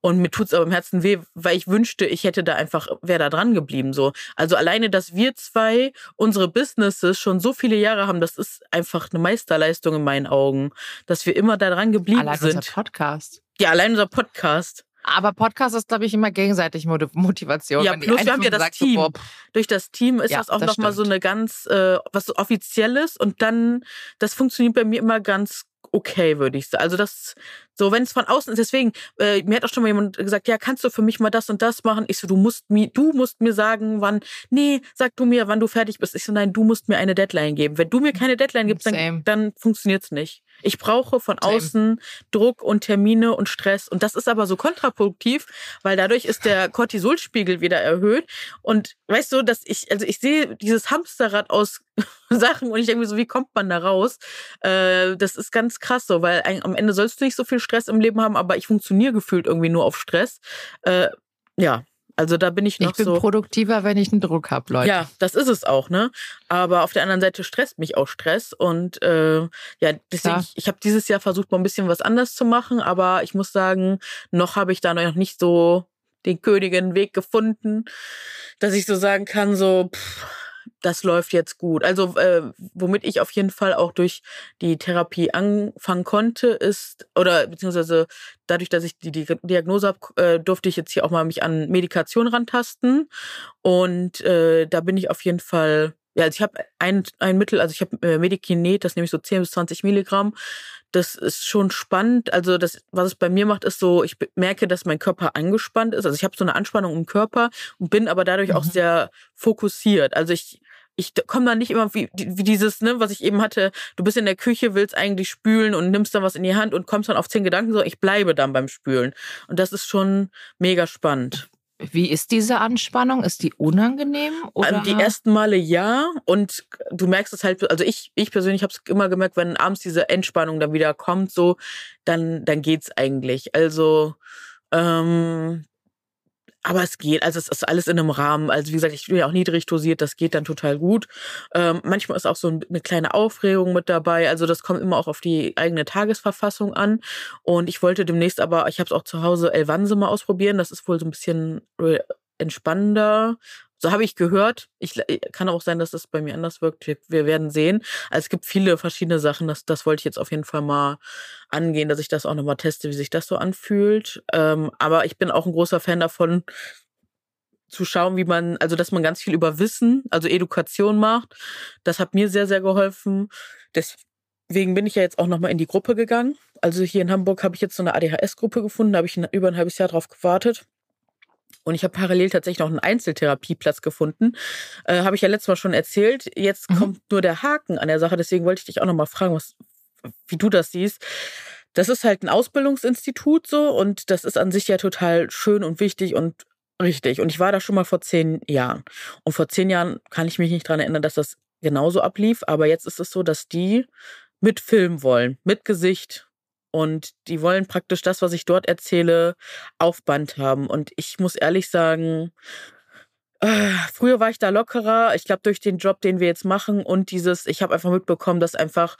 Und mir tut's aber im Herzen weh, weil ich wünschte, ich hätte da einfach, wäre da dran geblieben. So. Also alleine, dass wir zwei unsere Businesses schon so viele Jahre haben, das ist einfach eine Meisterleistung in meinen Augen, dass wir immer da dran geblieben allein sind. Unser Podcast. Ja, allein unser Podcast. Aber Podcast ist, glaube ich, immer gegenseitig Motivation. Ja, plus wir haben ja das Team. So, Durch das Team ist ja, das auch nochmal so eine ganz, äh, was so Offizielles und dann, das funktioniert bei mir immer ganz okay, würde ich sagen. Also das, so wenn es von außen ist, deswegen, äh, mir hat auch schon mal jemand gesagt, ja, kannst du für mich mal das und das machen? Ich so, du musst mir, du musst mir sagen, wann, nee, sag du mir, wann du fertig bist. Ich so, nein, du musst mir eine Deadline geben. Wenn du mir keine Deadline gibst, dann, dann funktioniert's nicht. Ich brauche von Same. außen Druck und Termine und Stress. Und das ist aber so kontraproduktiv, weil dadurch ist der Cortisolspiegel wieder erhöht. Und weißt du, dass ich, also ich sehe dieses Hamsterrad aus Sachen und ich denke mir so, wie kommt man da raus? Äh, das ist ganz krass so, weil am Ende sollst du nicht so viel Stress im Leben haben, aber ich funktioniere gefühlt irgendwie nur auf Stress. Äh, ja, also da bin ich noch so. Ich bin so, produktiver, wenn ich einen Druck habe, Leute. Ja, das ist es auch, ne? Aber auf der anderen Seite stresst mich auch Stress. Und äh, ja, deswegen, ja. ich, ich habe dieses Jahr versucht, mal ein bisschen was anders zu machen, aber ich muss sagen, noch habe ich da noch nicht so den königen Weg gefunden, dass ich so sagen kann, so, pff, das läuft jetzt gut. Also äh, womit ich auf jeden Fall auch durch die Therapie anfangen konnte, ist oder beziehungsweise dadurch, dass ich die, Diagnose habe, äh, durfte ich jetzt hier auch mal mich an Medikation rantasten und äh, da bin ich auf jeden Fall ja, also ich habe ein, ein Mittel, also ich habe äh, Medikinet, das nehme ich so 10 bis 20 Milligramm. Das ist schon spannend. Also das, was es bei mir macht, ist so, ich merke, dass mein Körper angespannt ist. Also ich habe so eine Anspannung im Körper und bin aber dadurch mhm. auch sehr fokussiert. Also ich ich komme da nicht immer wie, wie dieses, ne, was ich eben hatte, du bist in der Küche, willst eigentlich spülen und nimmst dann was in die Hand und kommst dann auf zehn Gedanken, so ich bleibe dann beim Spülen. Und das ist schon mega spannend. Wie ist diese Anspannung? Ist die unangenehm? Oder? Die ersten Male ja. Und du merkst es halt, also ich, ich persönlich habe es immer gemerkt, wenn abends diese Entspannung dann wieder kommt, so, dann, dann geht's eigentlich. Also, ähm, aber es geht, also es ist alles in einem Rahmen. Also wie gesagt, ich bin ja auch niedrig dosiert, das geht dann total gut. Ähm, manchmal ist auch so eine kleine Aufregung mit dabei. Also das kommt immer auch auf die eigene Tagesverfassung an. Und ich wollte demnächst aber, ich habe es auch zu Hause Elvanse mal ausprobieren. Das ist wohl so ein bisschen entspannender. So habe ich gehört. Ich äh, kann auch sein, dass das bei mir anders wirkt. Wir, werden sehen. Also es gibt viele verschiedene Sachen. Das, das wollte ich jetzt auf jeden Fall mal angehen, dass ich das auch nochmal teste, wie sich das so anfühlt. Ähm, aber ich bin auch ein großer Fan davon, zu schauen, wie man, also dass man ganz viel über Wissen, also Education macht. Das hat mir sehr, sehr geholfen. Deswegen bin ich ja jetzt auch nochmal in die Gruppe gegangen. Also hier in Hamburg habe ich jetzt so eine ADHS-Gruppe gefunden, da habe ich über ein halbes Jahr drauf gewartet. Und ich habe parallel tatsächlich noch einen Einzeltherapieplatz gefunden. Äh, habe ich ja letztes Mal schon erzählt. Jetzt mhm. kommt nur der Haken an der Sache. Deswegen wollte ich dich auch nochmal fragen, was, wie du das siehst. Das ist halt ein Ausbildungsinstitut so und das ist an sich ja total schön und wichtig und richtig. Und ich war da schon mal vor zehn Jahren. Und vor zehn Jahren kann ich mich nicht dran erinnern, dass das genauso ablief. Aber jetzt ist es so, dass die mit Film wollen, mit Gesicht, und die wollen praktisch das, was ich dort erzähle, auf Band haben. Und ich muss ehrlich sagen, äh, früher war ich da lockerer. Ich glaube, durch den Job, den wir jetzt machen und dieses, ich habe einfach mitbekommen, dass einfach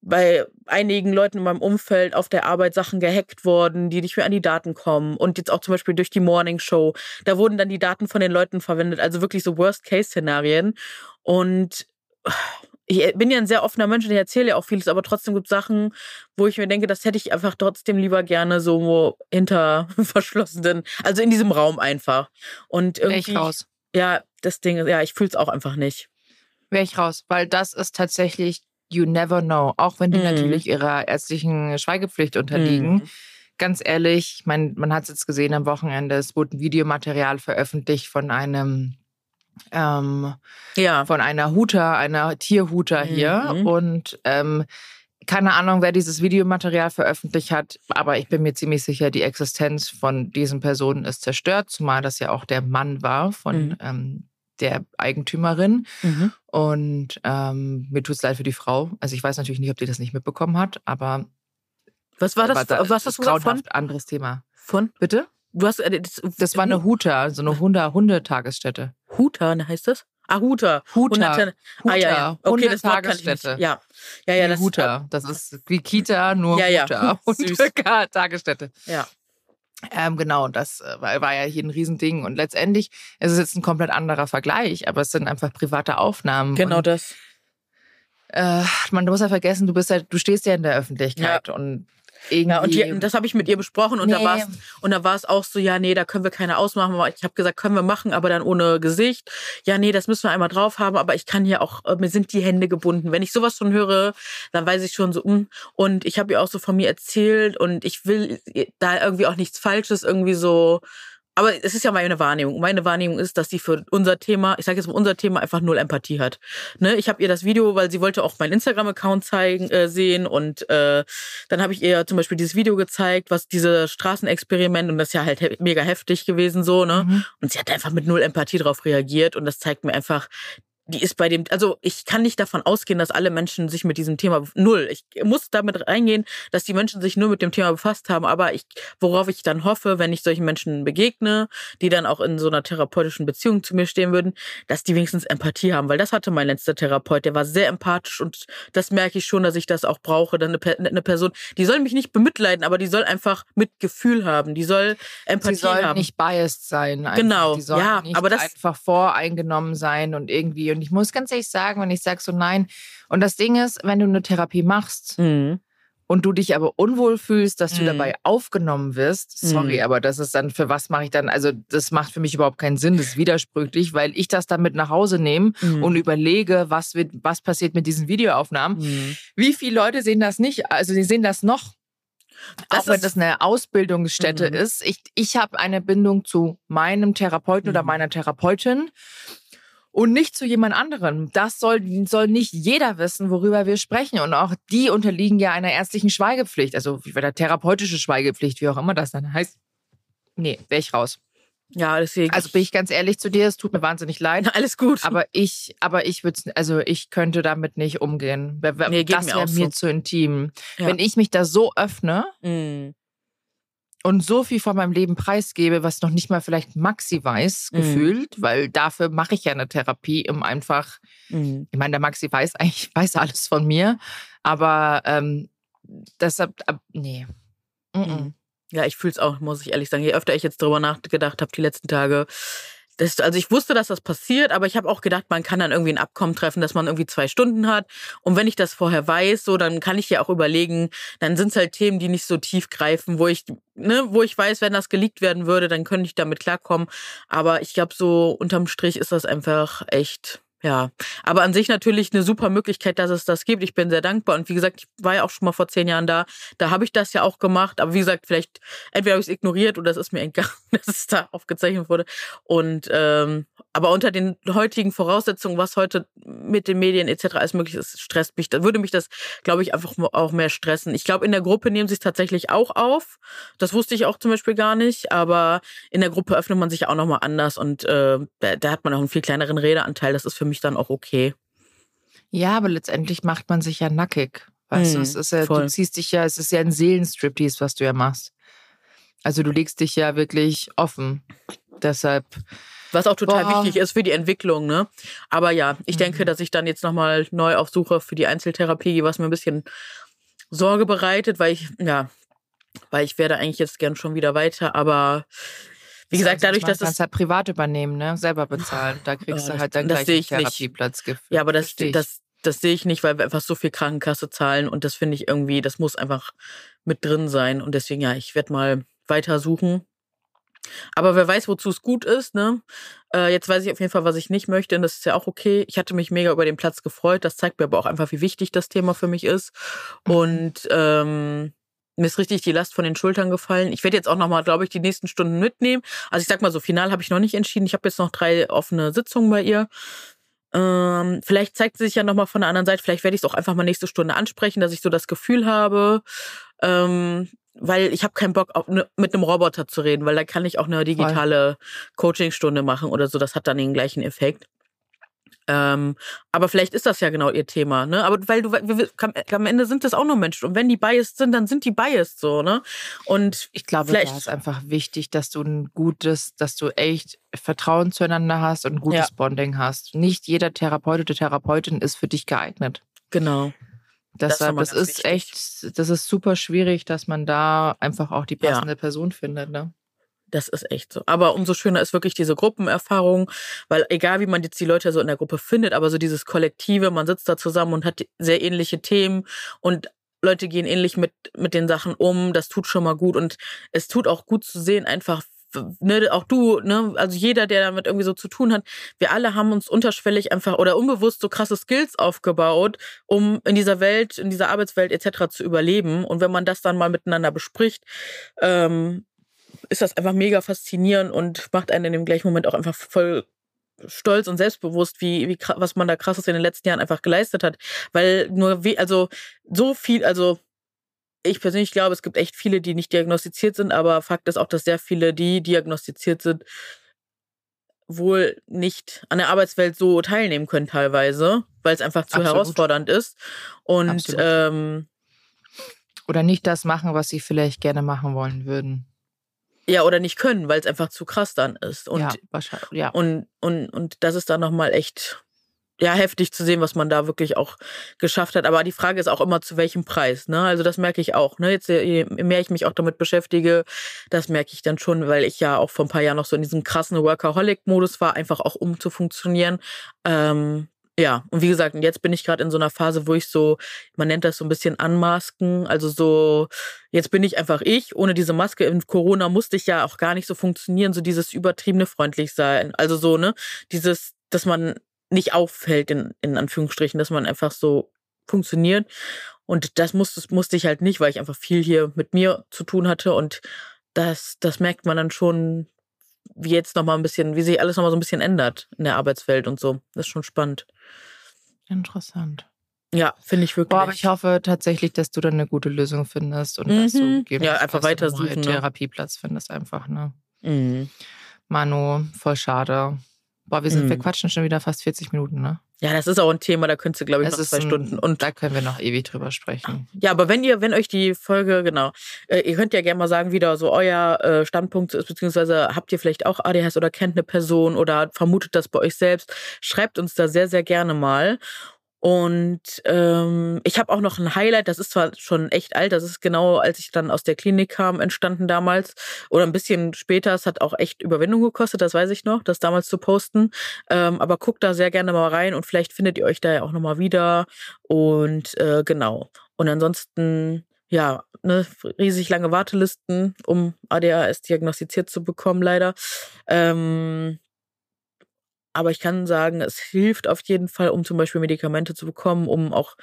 bei einigen Leuten in meinem Umfeld auf der Arbeit Sachen gehackt wurden, die nicht mehr an die Daten kommen. Und jetzt auch zum Beispiel durch die Morning Show. Da wurden dann die Daten von den Leuten verwendet. Also wirklich so Worst-Case-Szenarien. Und ich bin ja ein sehr offener Mensch und ich erzähle ja auch vieles, aber trotzdem gibt es Sachen, wo ich mir denke, das hätte ich einfach trotzdem lieber gerne so hinter verschlossenen, also in diesem Raum einfach. Und irgendwie. Wäre ich raus. Ja, das Ding, ja, ich fühle es auch einfach nicht. Wäre ich raus, weil das ist tatsächlich, you never know. Auch wenn die mm. natürlich ihrer ärztlichen Schweigepflicht unterliegen. Mm. Ganz ehrlich, ich meine, man hat es jetzt gesehen am Wochenende, es wurde ein Videomaterial veröffentlicht von einem ähm, ja. von einer Huter, einer Tierhuter hier. Mhm. Und ähm, keine Ahnung, wer dieses Videomaterial veröffentlicht hat, aber ich bin mir ziemlich sicher, die Existenz von diesen Personen ist zerstört, zumal das ja auch der Mann war von mhm. ähm, der Eigentümerin. Mhm. Und ähm, mir tut es leid für die Frau. Also ich weiß natürlich nicht, ob die das nicht mitbekommen hat, aber was war das? Da, was hast du gesagt von? Anderes Thema. Von? Bitte? Du hast, äh, das, das war eine Huta, so eine Hunde, Hundetagesstätte. Huta, ne, heißt das? Ah, Huta. Huta. Huta. Ah, ja, ja. Okay, das Wort kann ich nicht. Ja. Ja, ja, das Huta. Das ist wie Kita, nur ja, ja. Huta. Tagesstätte. Ja. Ähm, genau, das äh, war, war ja hier ein Riesending. Und letztendlich ist es jetzt ein komplett anderer Vergleich, aber es sind einfach private Aufnahmen. Genau und, das. Äh, man muss ja vergessen, du bist ja, du stehst ja in der Öffentlichkeit ja. und irgendwie. Ja, und die, das habe ich mit ihr besprochen und nee. da war es und da war es auch so, ja, nee, da können wir keine ausmachen. Ich habe gesagt, können wir machen, aber dann ohne Gesicht. Ja, nee, das müssen wir einmal drauf haben, aber ich kann hier auch, äh, mir sind die Hände gebunden. Wenn ich sowas schon höre, dann weiß ich schon so, um. Und ich habe ihr auch so von mir erzählt und ich will da irgendwie auch nichts Falsches irgendwie so aber es ist ja meine Wahrnehmung. Meine Wahrnehmung ist, dass sie für unser Thema, ich sage jetzt mal unser Thema, einfach null Empathie hat. Ne? Ich habe ihr das Video, weil sie wollte auch meinen Instagram-Account zeigen, äh, sehen und äh, dann habe ich ihr zum Beispiel dieses Video gezeigt, was diese Straßenexperiment und das ist ja halt he mega heftig gewesen so ne mhm. und sie hat einfach mit null Empathie darauf reagiert und das zeigt mir einfach, die ist bei dem, also ich kann nicht davon ausgehen, dass alle Menschen sich mit diesem Thema null. Ich muss damit reingehen, dass die Menschen sich nur mit dem Thema befasst haben. Aber ich, worauf ich dann hoffe, wenn ich solchen Menschen begegne, die dann auch in so einer therapeutischen Beziehung zu mir stehen würden, dass die wenigstens Empathie haben, weil das hatte mein letzter Therapeut. Der war sehr empathisch und das merke ich schon, dass ich das auch brauche. Dann eine, eine Person, die soll mich nicht bemitleiden, aber die soll einfach Mitgefühl haben. Die soll Empathie Sie soll haben. nicht biased sein. Einfach. Genau. Die soll ja, nicht aber das einfach voreingenommen sein und irgendwie und ich muss ganz ehrlich sagen, wenn ich sage so nein. Und das Ding ist, wenn du eine Therapie machst mhm. und du dich aber unwohl fühlst, dass du mhm. dabei aufgenommen wirst, sorry, mhm. aber das ist dann, für was mache ich dann, also das macht für mich überhaupt keinen Sinn, das ist widersprüchlich, weil ich das dann mit nach Hause nehme mhm. und überlege, was wird, was passiert mit diesen Videoaufnahmen. Mhm. Wie viele Leute sehen das nicht? Also die sehen das noch das auch wenn das eine Ausbildungsstätte mhm. ist. Ich, ich habe eine Bindung zu meinem Therapeuten mhm. oder meiner Therapeutin und nicht zu jemand anderem. Das soll, soll nicht jeder wissen, worüber wir sprechen. Und auch die unterliegen ja einer ärztlichen Schweigepflicht, also der therapeutische Schweigepflicht, wie auch immer das dann heißt. Nee, wäre ich raus. Ja, deswegen. Also bin ich ganz ehrlich zu dir, es tut mir wahnsinnig leid. Alles gut. Aber ich, aber ich würde also ich könnte damit nicht umgehen. Nee, das wäre mir, mir so. zu intim. Ja. Wenn ich mich da so öffne, mm und so viel von meinem Leben preisgebe, was noch nicht mal vielleicht Maxi weiß, mhm. gefühlt, weil dafür mache ich ja eine Therapie, um einfach, mhm. ich meine, der Maxi weiß eigentlich, weiß alles von mir, aber ähm, deshalb, ab, nee. Mhm. Ja, ich fühle es auch, muss ich ehrlich sagen. Je öfter ich jetzt drüber nachgedacht habe, die letzten Tage, das, also ich wusste, dass das passiert, aber ich habe auch gedacht, man kann dann irgendwie ein Abkommen treffen, dass man irgendwie zwei Stunden hat. Und wenn ich das vorher weiß, so, dann kann ich ja auch überlegen, dann sind es halt Themen, die nicht so tief greifen, wo ich, ne, wo ich weiß, wenn das geleakt werden würde, dann könnte ich damit klarkommen. Aber ich glaube, so unterm Strich ist das einfach echt ja, aber an sich natürlich eine super Möglichkeit, dass es das gibt. Ich bin sehr dankbar. Und wie gesagt, ich war ja auch schon mal vor zehn Jahren da. Da habe ich das ja auch gemacht. Aber wie gesagt, vielleicht entweder habe ich es ignoriert oder es ist mir entgangen, dass es da aufgezeichnet wurde. Und ähm, aber unter den heutigen Voraussetzungen, was heute mit den Medien etc. alles möglich ist, stresst mich. Würde mich das, glaube ich, einfach auch mehr stressen. Ich glaube, in der Gruppe nehmen sie es tatsächlich auch auf. Das wusste ich auch zum Beispiel gar nicht. Aber in der Gruppe öffnet man sich auch nochmal anders und äh, da, da hat man auch einen viel kleineren Redeanteil. Das ist für mich dann auch okay. Ja, aber letztendlich macht man sich ja nackig. Weißt hm, du, es ist ja, du ziehst dich ja, es ist ja ein Seelenstriptease, was du ja machst. Also du legst dich ja wirklich offen. Deshalb. Was auch total boah. wichtig ist für die Entwicklung, ne? Aber ja, ich mhm. denke, dass ich dann jetzt nochmal neu auf Suche für die Einzeltherapie was mir ein bisschen Sorge bereitet, weil ich, ja, weil ich werde eigentlich jetzt gern schon wieder weiter, aber wie gesagt, dadurch, dass es. Du kannst halt privat übernehmen, ne? Selber bezahlen. Da kriegst ja, du halt dann gleich einen Therapieplatz. Ja, aber das, das, das sehe ich nicht, weil wir einfach so viel Krankenkasse zahlen und das finde ich irgendwie, das muss einfach mit drin sein. Und deswegen, ja, ich werde mal weiter suchen. Aber wer weiß, wozu es gut ist, ne? Äh, jetzt weiß ich auf jeden Fall, was ich nicht möchte, und das ist ja auch okay. Ich hatte mich mega über den Platz gefreut. Das zeigt mir aber auch einfach, wie wichtig das Thema für mich ist. Mhm. Und ähm, mir ist richtig die Last von den Schultern gefallen. Ich werde jetzt auch nochmal, glaube ich, die nächsten Stunden mitnehmen. Also ich sag mal so, final habe ich noch nicht entschieden. Ich habe jetzt noch drei offene Sitzungen bei ihr. Ähm, vielleicht zeigt sie sich ja nochmal von der anderen Seite. Vielleicht werde ich es auch einfach mal nächste Stunde ansprechen, dass ich so das Gefühl habe, ähm, weil ich habe keinen Bock, auf, ne, mit einem Roboter zu reden, weil da kann ich auch eine digitale Coachingstunde machen oder so. Das hat dann den gleichen Effekt. Ähm, aber vielleicht ist das ja genau ihr Thema, ne? Aber weil du, wir, am Ende sind das auch nur Menschen. Und wenn die biased sind, dann sind die biased so, ne? Und ich glaube, da ist einfach wichtig, dass du ein gutes, dass du echt Vertrauen zueinander hast und ein gutes ja. Bonding hast. Nicht jeder Therapeut oder Therapeutin ist für dich geeignet. Genau. Deshalb, das, das ist wichtig. echt, das ist super schwierig, dass man da einfach auch die passende ja. Person findet, ne? Das ist echt so. Aber umso schöner ist wirklich diese Gruppenerfahrung, weil egal wie man jetzt die Leute so in der Gruppe findet, aber so dieses Kollektive, man sitzt da zusammen und hat sehr ähnliche Themen und Leute gehen ähnlich mit, mit den Sachen um, das tut schon mal gut und es tut auch gut zu sehen, einfach, ne, auch du, ne, also jeder, der damit irgendwie so zu tun hat, wir alle haben uns unterschwellig einfach oder unbewusst so krasse Skills aufgebaut, um in dieser Welt, in dieser Arbeitswelt etc. zu überleben. Und wenn man das dann mal miteinander bespricht, ähm, ist das einfach mega faszinierend und macht einen in dem gleichen Moment auch einfach voll stolz und selbstbewusst, wie, wie was man da krasses in den letzten Jahren einfach geleistet hat. Weil nur wie, also so viel, also ich persönlich glaube, es gibt echt viele, die nicht diagnostiziert sind, aber Fakt ist auch, dass sehr viele, die diagnostiziert sind, wohl nicht an der Arbeitswelt so teilnehmen können teilweise, weil es einfach zu Absolut. herausfordernd ist. Und ähm, oder nicht das machen, was sie vielleicht gerne machen wollen würden. Ja, oder nicht können, weil es einfach zu krass dann ist. Und, ja, wahrscheinlich. Ja. Und, und, und das ist dann nochmal echt ja, heftig zu sehen, was man da wirklich auch geschafft hat. Aber die Frage ist auch immer, zu welchem Preis. Ne? Also das merke ich auch. Ne? Jetzt, je mehr ich mich auch damit beschäftige, das merke ich dann schon, weil ich ja auch vor ein paar Jahren noch so in diesem krassen Workaholic-Modus war, einfach auch um zu funktionieren. Ähm, ja, und wie gesagt, jetzt bin ich gerade in so einer Phase, wo ich so, man nennt das so ein bisschen anmasken, also so, jetzt bin ich einfach ich, ohne diese Maske. In Corona musste ich ja auch gar nicht so funktionieren, so dieses übertriebene freundlich sein. Also so, ne, dieses, dass man nicht auffällt, in, in Anführungsstrichen, dass man einfach so funktioniert. Und das musste, musste ich halt nicht, weil ich einfach viel hier mit mir zu tun hatte und das, das merkt man dann schon, wie jetzt nochmal ein bisschen, wie sich alles nochmal so ein bisschen ändert in der Arbeitswelt und so. Das ist schon spannend. Interessant. Ja, finde ich wirklich. Boah, aber ich hoffe tatsächlich, dass du dann eine gute Lösung findest und mhm. dass du mhm. ja, einfach weiter suchen, einen ne? Therapieplatz findest einfach, ne? Mhm. Manu, voll schade. Boah, wir sind, mhm. wir quatschen schon wieder fast 40 Minuten, ne? Ja, das ist auch ein Thema, da könntest du, glaube ich, das noch zwei ein, Stunden. Und da können wir noch ewig drüber sprechen. Ja, aber wenn ihr, wenn euch die Folge, genau, äh, ihr könnt ja gerne mal sagen, wie da so euer äh, Standpunkt ist, beziehungsweise habt ihr vielleicht auch ADHS oder kennt eine Person oder vermutet das bei euch selbst. Schreibt uns da sehr, sehr gerne mal. Und ähm, ich habe auch noch ein Highlight, das ist zwar schon echt alt, das ist genau, als ich dann aus der Klinik kam, entstanden damals. Oder ein bisschen später, es hat auch echt Überwindung gekostet, das weiß ich noch, das damals zu posten. Ähm, aber guckt da sehr gerne mal rein und vielleicht findet ihr euch da ja auch nochmal wieder. Und äh, genau. Und ansonsten ja, ne, riesig lange Wartelisten, um ADHS diagnostiziert zu bekommen, leider. Ähm, aber ich kann sagen, es hilft auf jeden Fall, um zum Beispiel Medikamente zu bekommen, um auch,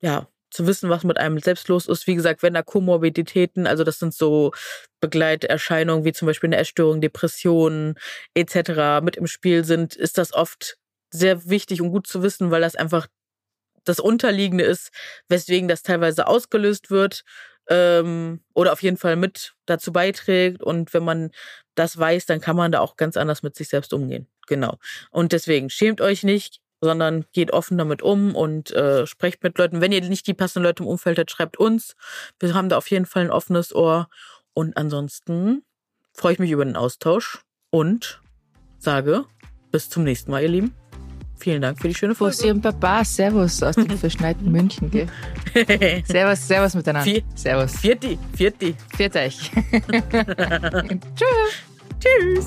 ja, zu wissen, was mit einem selbst los ist. Wie gesagt, wenn da Komorbiditäten, also das sind so Begleiterscheinungen wie zum Beispiel eine Essstörung, Depressionen etc. mit im Spiel sind, ist das oft sehr wichtig und gut zu wissen, weil das einfach das Unterliegende ist, weswegen das teilweise ausgelöst wird ähm, oder auf jeden Fall mit dazu beiträgt. Und wenn man das weiß, dann kann man da auch ganz anders mit sich selbst umgehen. Genau. Und deswegen schämt euch nicht, sondern geht offen damit um und äh, sprecht mit Leuten. Wenn ihr nicht die passenden Leute im Umfeld habt, schreibt uns. Wir haben da auf jeden Fall ein offenes Ohr. Und ansonsten freue ich mich über den Austausch und sage bis zum nächsten Mal, ihr Lieben. Vielen Dank für die schöne Folge. Fussi und Papa, Servus aus dem verschneiten München, gell? servus, Servus miteinander. Vier, servus. Vierti, Vierti. Viert euch. Tschüss. Tschüss.